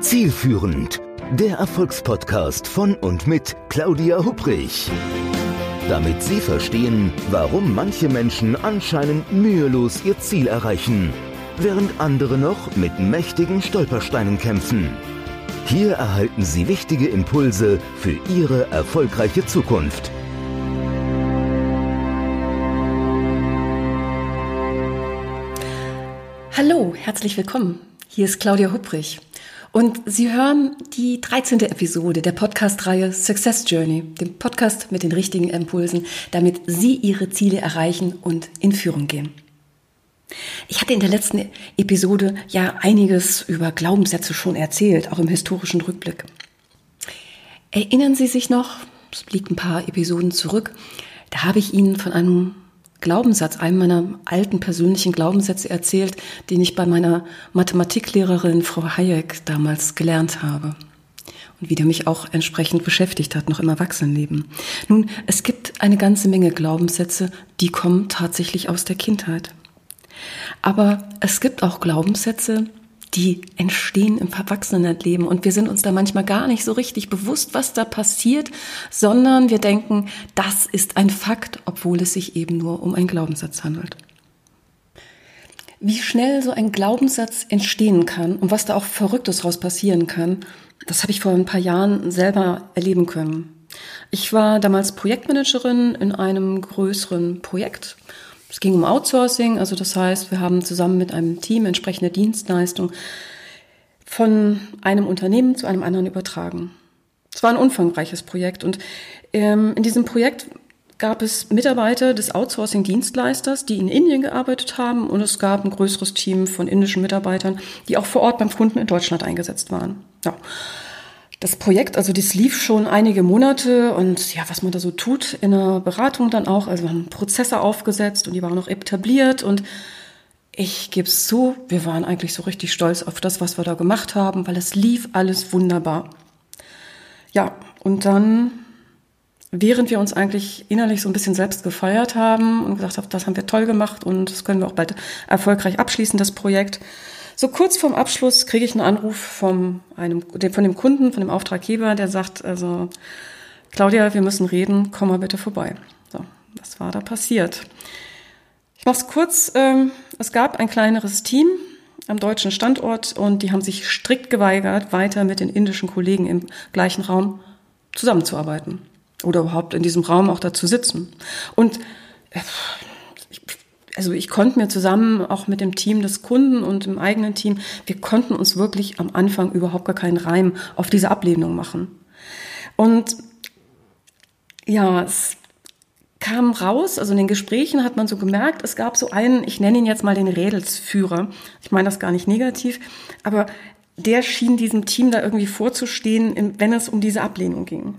Zielführend, der Erfolgspodcast von und mit Claudia Hubrich. Damit Sie verstehen, warum manche Menschen anscheinend mühelos ihr Ziel erreichen, während andere noch mit mächtigen Stolpersteinen kämpfen. Hier erhalten Sie wichtige Impulse für Ihre erfolgreiche Zukunft. Hallo, herzlich willkommen. Hier ist Claudia Hupprich. Und Sie hören die 13. Episode der Podcast-Reihe Success Journey, dem Podcast mit den richtigen Impulsen, damit Sie Ihre Ziele erreichen und in Führung gehen. Ich hatte in der letzten Episode ja einiges über Glaubenssätze schon erzählt, auch im historischen Rückblick. Erinnern Sie sich noch, es liegt ein paar Episoden zurück, da habe ich Ihnen von einem Glaubenssatz, einem meiner alten persönlichen Glaubenssätze erzählt, den ich bei meiner Mathematiklehrerin Frau Hayek damals gelernt habe und wie der mich auch entsprechend beschäftigt hat, noch im Erwachsenenleben. Nun, es gibt eine ganze Menge Glaubenssätze, die kommen tatsächlich aus der Kindheit. Aber es gibt auch Glaubenssätze, die entstehen im Erwachsenenleben und wir sind uns da manchmal gar nicht so richtig bewusst, was da passiert, sondern wir denken, das ist ein Fakt, obwohl es sich eben nur um einen Glaubenssatz handelt. Wie schnell so ein Glaubenssatz entstehen kann und was da auch Verrücktes draus passieren kann, das habe ich vor ein paar Jahren selber erleben können. Ich war damals Projektmanagerin in einem größeren Projekt es ging um Outsourcing, also das heißt, wir haben zusammen mit einem Team entsprechende Dienstleistungen von einem Unternehmen zu einem anderen übertragen. Es war ein umfangreiches Projekt und ähm, in diesem Projekt gab es Mitarbeiter des Outsourcing-Dienstleisters, die in Indien gearbeitet haben und es gab ein größeres Team von indischen Mitarbeitern, die auch vor Ort beim Kunden in Deutschland eingesetzt waren. Ja das Projekt, also das lief schon einige Monate und ja, was man da so tut in der Beratung dann auch, also wir haben Prozesse aufgesetzt und die waren noch etabliert und ich gebe es zu, wir waren eigentlich so richtig stolz auf das, was wir da gemacht haben, weil es lief alles wunderbar. Ja, und dann, während wir uns eigentlich innerlich so ein bisschen selbst gefeiert haben und gesagt haben, das haben wir toll gemacht und das können wir auch bald erfolgreich abschließen, das Projekt, so kurz vorm Abschluss kriege ich einen Anruf vom einem, von dem Kunden, von dem Auftraggeber, der sagt, also Claudia, wir müssen reden, komm mal bitte vorbei. So, was war da passiert? Ich mache es kurz. Ähm, es gab ein kleineres Team am deutschen Standort und die haben sich strikt geweigert, weiter mit den indischen Kollegen im gleichen Raum zusammenzuarbeiten oder überhaupt in diesem Raum auch da zu sitzen. Und äh, also ich konnte mir zusammen auch mit dem Team des Kunden und dem eigenen Team, wir konnten uns wirklich am Anfang überhaupt gar keinen Reim auf diese Ablehnung machen. Und ja, es kam raus, also in den Gesprächen hat man so gemerkt, es gab so einen, ich nenne ihn jetzt mal den Rädelsführer. Ich meine das gar nicht negativ, aber der schien diesem Team da irgendwie vorzustehen, wenn es um diese Ablehnung ging.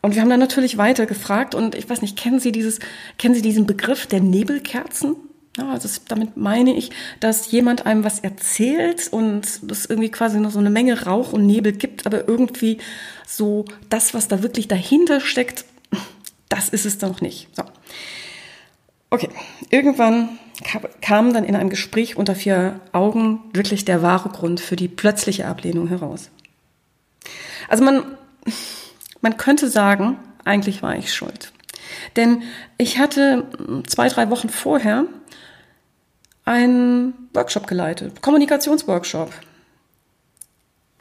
Und wir haben dann natürlich weiter gefragt und ich weiß nicht, kennen Sie dieses, kennen Sie diesen Begriff der Nebelkerzen? Ja, also damit meine ich, dass jemand einem was erzählt und es irgendwie quasi noch so eine Menge Rauch und Nebel gibt, aber irgendwie so das, was da wirklich dahinter steckt, das ist es doch nicht. So. Okay, irgendwann kam dann in einem Gespräch unter vier Augen wirklich der wahre Grund für die plötzliche Ablehnung heraus. Also man, man könnte sagen, eigentlich war ich schuld. Denn ich hatte zwei, drei Wochen vorher einen Workshop geleitet, Kommunikationsworkshop,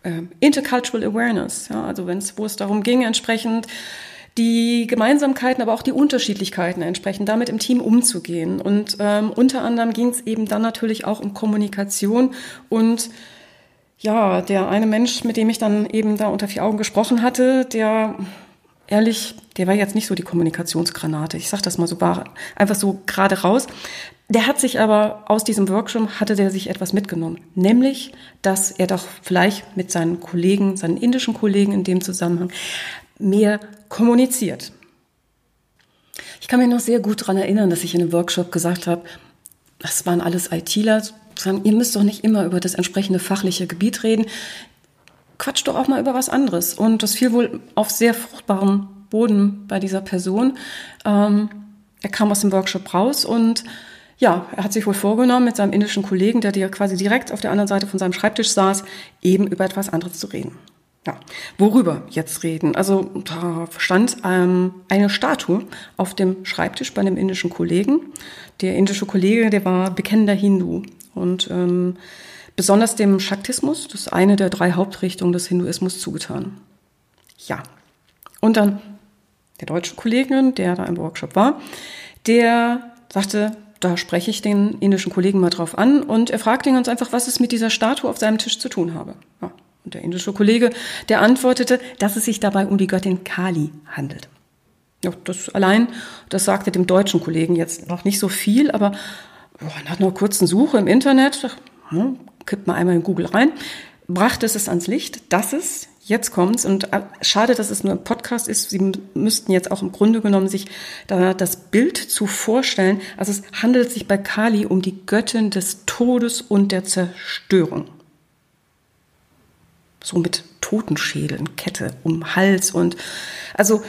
äh, Intercultural Awareness, ja, also wenn wo es darum ging, entsprechend die Gemeinsamkeiten, aber auch die Unterschiedlichkeiten entsprechend damit im Team umzugehen. Und ähm, unter anderem ging es eben dann natürlich auch um Kommunikation und ja, der eine Mensch, mit dem ich dann eben da unter vier Augen gesprochen hatte, der ehrlich, der war jetzt nicht so die Kommunikationsgranate. Ich sag das mal so einfach so gerade raus. Der hat sich aber aus diesem Workshop hatte der sich etwas mitgenommen, nämlich, dass er doch vielleicht mit seinen Kollegen, seinen indischen Kollegen in dem Zusammenhang mehr kommuniziert. Ich kann mich noch sehr gut daran erinnern, dass ich in einem Workshop gesagt habe, das waren alles ITler, sagen, ihr müsst doch nicht immer über das entsprechende fachliche Gebiet reden. Quatscht doch auch mal über was anderes. Und das fiel wohl auf sehr fruchtbaren Boden bei dieser Person. Ähm, er kam aus dem Workshop raus und ja, er hat sich wohl vorgenommen, mit seinem indischen Kollegen, der dir quasi direkt auf der anderen Seite von seinem Schreibtisch saß, eben über etwas anderes zu reden. Ja, worüber jetzt reden? Also da stand ähm, eine Statue auf dem Schreibtisch bei einem indischen Kollegen. Der indische Kollege, der war bekennender Hindu und ähm, besonders dem Shaktismus, das ist eine der drei Hauptrichtungen des Hinduismus, zugetan. Ja, und dann der deutsche Kollege, der da im Workshop war, der sagte, da spreche ich den indischen Kollegen mal drauf an und er fragte ihn ganz einfach, was es mit dieser Statue auf seinem Tisch zu tun habe. Ja. Und der indische Kollege, der antwortete, dass es sich dabei um die Göttin Kali handelt. Ja, das allein, das sagte dem deutschen Kollegen jetzt noch nicht so viel, aber nach einer kurzen Suche im Internet, hm, kippt mal einmal in Google rein, brachte es ans Licht, dass es Jetzt kommt's und äh, schade, dass es nur ein Podcast ist. Sie müssten jetzt auch im Grunde genommen sich da das Bild zu vorstellen. Also es handelt sich bei Kali um die Göttin des Todes und der Zerstörung. So mit Totenschädeln, Kette um Hals und also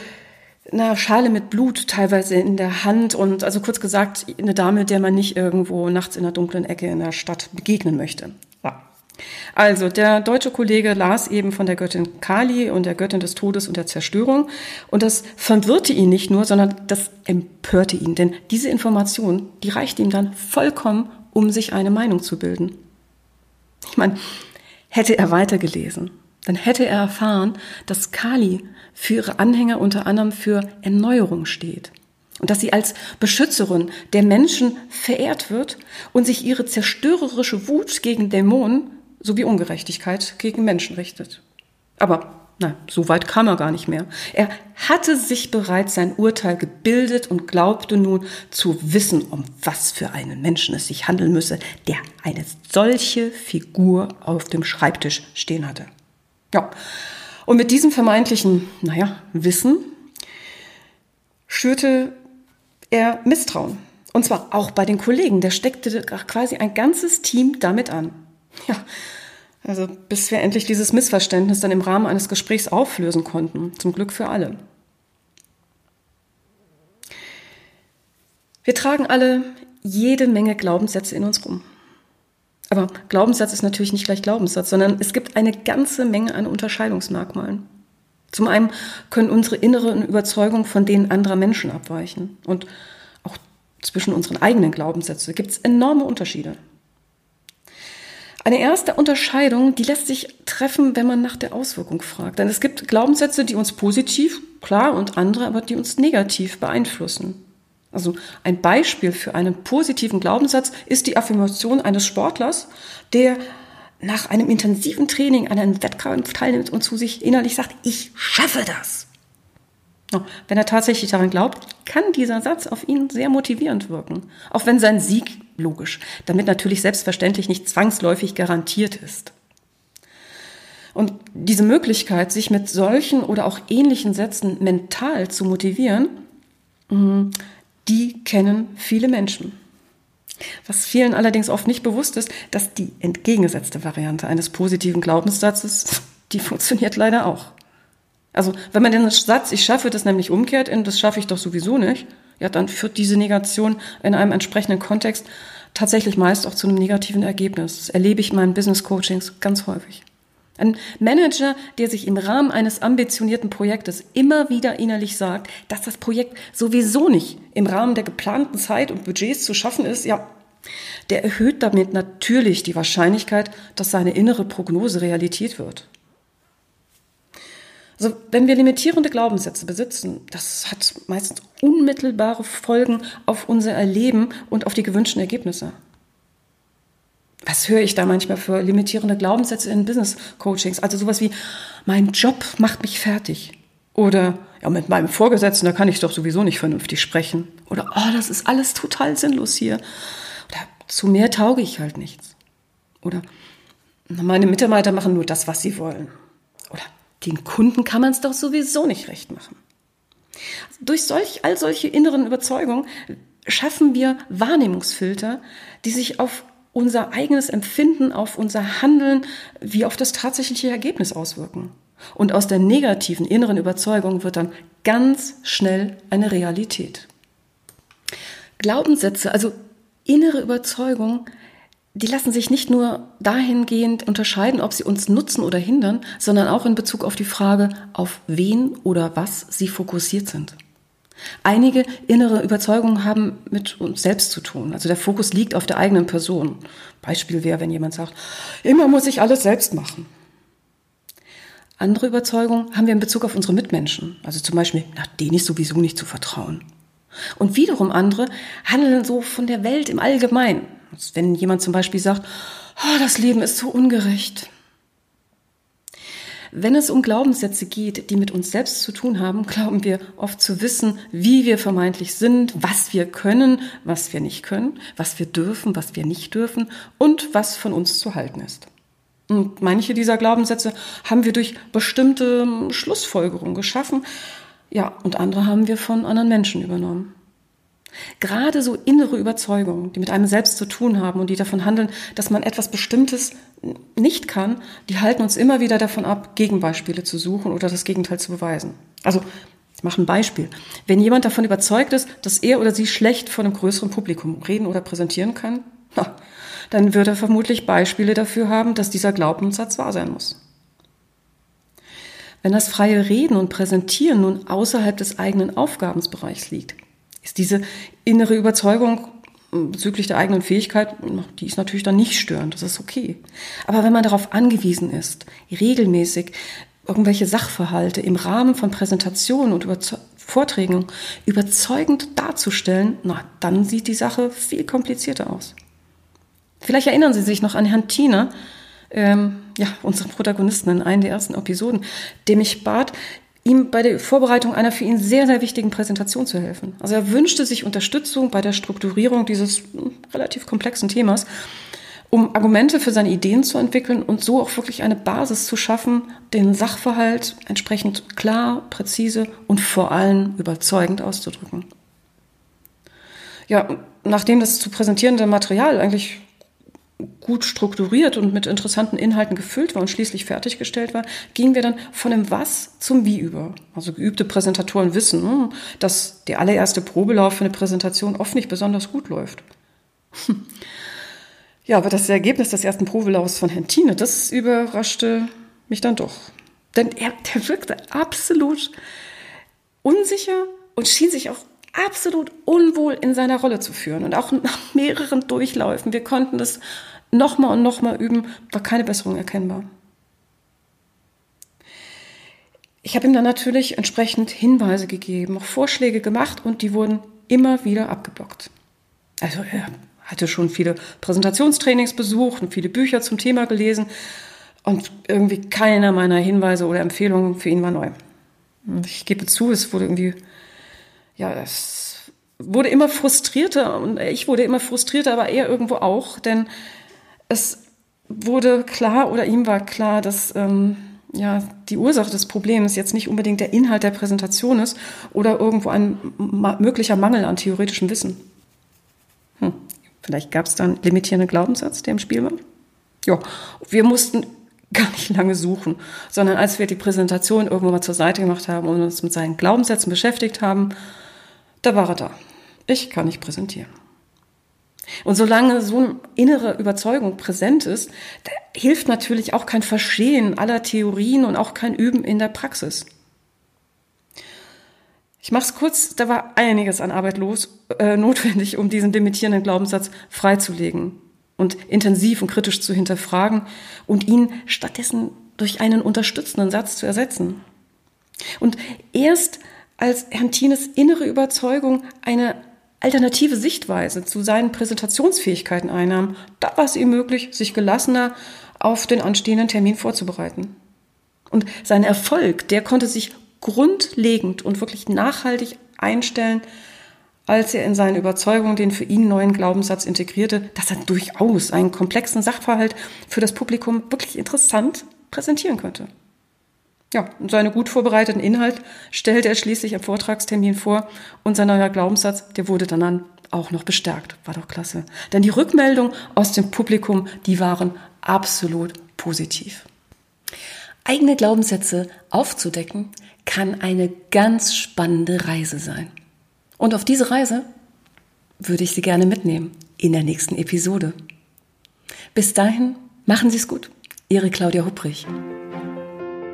eine Schale mit Blut teilweise in der Hand und also kurz gesagt eine Dame, der man nicht irgendwo nachts in der dunklen Ecke in der Stadt begegnen möchte. Also, der deutsche Kollege las eben von der Göttin Kali und der Göttin des Todes und der Zerstörung. Und das verwirrte ihn nicht nur, sondern das empörte ihn. Denn diese Information, die reichte ihm dann vollkommen, um sich eine Meinung zu bilden. Ich meine, hätte er weitergelesen, dann hätte er erfahren, dass Kali für ihre Anhänger unter anderem für Erneuerung steht. Und dass sie als Beschützerin der Menschen verehrt wird und sich ihre zerstörerische Wut gegen Dämonen sowie Ungerechtigkeit gegen Menschen richtet. Aber na, so weit kam er gar nicht mehr. Er hatte sich bereits sein Urteil gebildet und glaubte nun zu wissen, um was für einen Menschen es sich handeln müsse, der eine solche Figur auf dem Schreibtisch stehen hatte. Ja. Und mit diesem vermeintlichen, naja, Wissen schürte er Misstrauen. Und zwar auch bei den Kollegen. Der steckte quasi ein ganzes Team damit an. Ja, also bis wir endlich dieses Missverständnis dann im Rahmen eines Gesprächs auflösen konnten. Zum Glück für alle. Wir tragen alle jede Menge Glaubenssätze in uns rum. Aber Glaubenssatz ist natürlich nicht gleich Glaubenssatz, sondern es gibt eine ganze Menge an Unterscheidungsmerkmalen. Zum einen können unsere inneren Überzeugungen von denen anderer Menschen abweichen. Und auch zwischen unseren eigenen Glaubenssätzen gibt es enorme Unterschiede. Eine erste Unterscheidung, die lässt sich treffen, wenn man nach der Auswirkung fragt. Denn es gibt Glaubenssätze, die uns positiv, klar, und andere, aber die uns negativ beeinflussen. Also ein Beispiel für einen positiven Glaubenssatz ist die Affirmation eines Sportlers, der nach einem intensiven Training an einem Wettkampf teilnimmt und zu sich innerlich sagt, ich schaffe das. Wenn er tatsächlich daran glaubt, kann dieser Satz auf ihn sehr motivierend wirken. Auch wenn sein Sieg, logisch, damit natürlich selbstverständlich nicht zwangsläufig garantiert ist. Und diese Möglichkeit, sich mit solchen oder auch ähnlichen Sätzen mental zu motivieren, mm, die kennen viele Menschen. Was vielen allerdings oft nicht bewusst ist, dass die entgegengesetzte Variante eines positiven Glaubenssatzes, die funktioniert leider auch. Also wenn man den Satz, ich schaffe das nämlich umkehrt in, das schaffe ich doch sowieso nicht, ja, dann führt diese Negation in einem entsprechenden Kontext tatsächlich meist auch zu einem negativen Ergebnis. Das erlebe ich in meinen Business Coachings ganz häufig. Ein Manager, der sich im Rahmen eines ambitionierten Projektes immer wieder innerlich sagt, dass das Projekt sowieso nicht im Rahmen der geplanten Zeit und Budgets zu schaffen ist, ja, der erhöht damit natürlich die Wahrscheinlichkeit, dass seine innere Prognose Realität wird. Also wenn wir limitierende Glaubenssätze besitzen, das hat meistens unmittelbare Folgen auf unser Erleben und auf die gewünschten Ergebnisse. Was höre ich da manchmal für limitierende Glaubenssätze in Business Coachings? Also sowas wie, mein Job macht mich fertig. Oder, ja, mit meinem Vorgesetzten, da kann ich doch sowieso nicht vernünftig sprechen. Oder, oh, das ist alles total sinnlos hier. Oder, zu mehr tauge ich halt nichts. Oder, meine Mitarbeiter machen nur das, was sie wollen. Oder, den Kunden kann man es doch sowieso nicht recht machen. Durch solch, all solche inneren Überzeugungen schaffen wir Wahrnehmungsfilter, die sich auf unser eigenes Empfinden, auf unser Handeln wie auf das tatsächliche Ergebnis auswirken. Und aus der negativen inneren Überzeugung wird dann ganz schnell eine Realität. Glaubenssätze, also innere Überzeugungen, die lassen sich nicht nur dahingehend unterscheiden, ob sie uns nutzen oder hindern, sondern auch in Bezug auf die Frage, auf wen oder was sie fokussiert sind. Einige innere Überzeugungen haben mit uns selbst zu tun. Also der Fokus liegt auf der eigenen Person. Beispiel wäre, wenn jemand sagt, immer muss ich alles selbst machen. Andere Überzeugungen haben wir in Bezug auf unsere Mitmenschen. Also zum Beispiel, nach denen ist sowieso nicht zu vertrauen. Und wiederum andere handeln so von der Welt im Allgemeinen. Wenn jemand zum Beispiel sagt, oh, das Leben ist so ungerecht. Wenn es um Glaubenssätze geht, die mit uns selbst zu tun haben, glauben wir oft zu wissen, wie wir vermeintlich sind, was wir können, was wir nicht können, was wir dürfen, was wir nicht dürfen und was von uns zu halten ist. Und manche dieser Glaubenssätze haben wir durch bestimmte Schlussfolgerungen geschaffen, ja, und andere haben wir von anderen Menschen übernommen. Gerade so innere Überzeugungen, die mit einem selbst zu tun haben und die davon handeln, dass man etwas Bestimmtes nicht kann, die halten uns immer wieder davon ab, Gegenbeispiele zu suchen oder das Gegenteil zu beweisen. Also, ich mache ein Beispiel. Wenn jemand davon überzeugt ist, dass er oder sie schlecht vor einem größeren Publikum reden oder präsentieren kann, na, dann wird er vermutlich Beispiele dafür haben, dass dieser Glaubenssatz wahr sein muss. Wenn das freie Reden und Präsentieren nun außerhalb des eigenen Aufgabensbereichs liegt, ist diese innere Überzeugung bezüglich der eigenen Fähigkeit, die ist natürlich dann nicht störend, das ist okay. Aber wenn man darauf angewiesen ist, regelmäßig irgendwelche Sachverhalte im Rahmen von Präsentationen und Vorträgen überzeugend darzustellen, na, dann sieht die Sache viel komplizierter aus. Vielleicht erinnern Sie sich noch an Herrn Thiener, ähm, ja, unseren Protagonisten in einer der ersten Episoden, dem ich bat, ihm bei der Vorbereitung einer für ihn sehr, sehr wichtigen Präsentation zu helfen. Also er wünschte sich Unterstützung bei der Strukturierung dieses hm, relativ komplexen Themas, um Argumente für seine Ideen zu entwickeln und so auch wirklich eine Basis zu schaffen, den Sachverhalt entsprechend klar, präzise und vor allem überzeugend auszudrücken. Ja, nachdem das zu präsentierende Material eigentlich gut strukturiert und mit interessanten Inhalten gefüllt war und schließlich fertiggestellt war, gingen wir dann von dem Was zum Wie über. Also geübte Präsentatoren wissen, hm, dass der allererste Probelauf für eine Präsentation oft nicht besonders gut läuft. Ja, aber das Ergebnis des ersten Probelaufs von Herrn Thiene, das überraschte mich dann doch. Denn er, der wirkte absolut unsicher und schien sich auch absolut unwohl in seiner Rolle zu führen. Und auch nach mehreren Durchläufen, wir konnten das nochmal und nochmal üben, war keine Besserung erkennbar. Ich habe ihm dann natürlich entsprechend Hinweise gegeben, auch Vorschläge gemacht und die wurden immer wieder abgeblockt. Also er hatte schon viele Präsentationstrainings besucht und viele Bücher zum Thema gelesen und irgendwie keiner meiner Hinweise oder Empfehlungen für ihn war neu. Ich gebe zu, es wurde irgendwie ja, es wurde immer frustrierter und ich wurde immer frustrierter, aber er irgendwo auch, denn es wurde klar oder ihm war klar, dass ähm, ja, die Ursache des Problems jetzt nicht unbedingt der Inhalt der Präsentation ist oder irgendwo ein möglicher Mangel an theoretischem Wissen. Hm. Vielleicht gab es da einen limitierenden Glaubenssatz, der im Spiel war. Ja, wir mussten gar nicht lange suchen, sondern als wir die Präsentation irgendwo mal zur Seite gemacht haben und uns mit seinen Glaubenssätzen beschäftigt haben, da war er da. Ich kann nicht präsentieren. Und solange so eine innere Überzeugung präsent ist, hilft natürlich auch kein Verstehen aller Theorien und auch kein Üben in der Praxis. Ich mache es kurz, da war einiges an Arbeit los, äh, notwendig, um diesen limitierenden Glaubenssatz freizulegen und intensiv und kritisch zu hinterfragen und ihn stattdessen durch einen unterstützenden Satz zu ersetzen. Und erst als Herrn Thienes innere Überzeugung eine alternative Sichtweise zu seinen Präsentationsfähigkeiten einnahm, da war es ihm möglich, sich gelassener auf den anstehenden Termin vorzubereiten. Und sein Erfolg, der konnte sich grundlegend und wirklich nachhaltig einstellen, als er in seine Überzeugung den für ihn neuen Glaubenssatz integrierte, dass er durchaus einen komplexen Sachverhalt für das Publikum wirklich interessant präsentieren könnte. Ja, und seine gut vorbereiteten Inhalt stellte er schließlich am Vortragstermin vor und sein neuer Glaubenssatz, der wurde dann auch noch bestärkt. War doch klasse. Denn die Rückmeldungen aus dem Publikum, die waren absolut positiv. Eigene Glaubenssätze aufzudecken, kann eine ganz spannende Reise sein. Und auf diese Reise, würde ich Sie gerne mitnehmen in der nächsten Episode. Bis dahin, machen Sie es gut. Ihre Claudia Hupprich.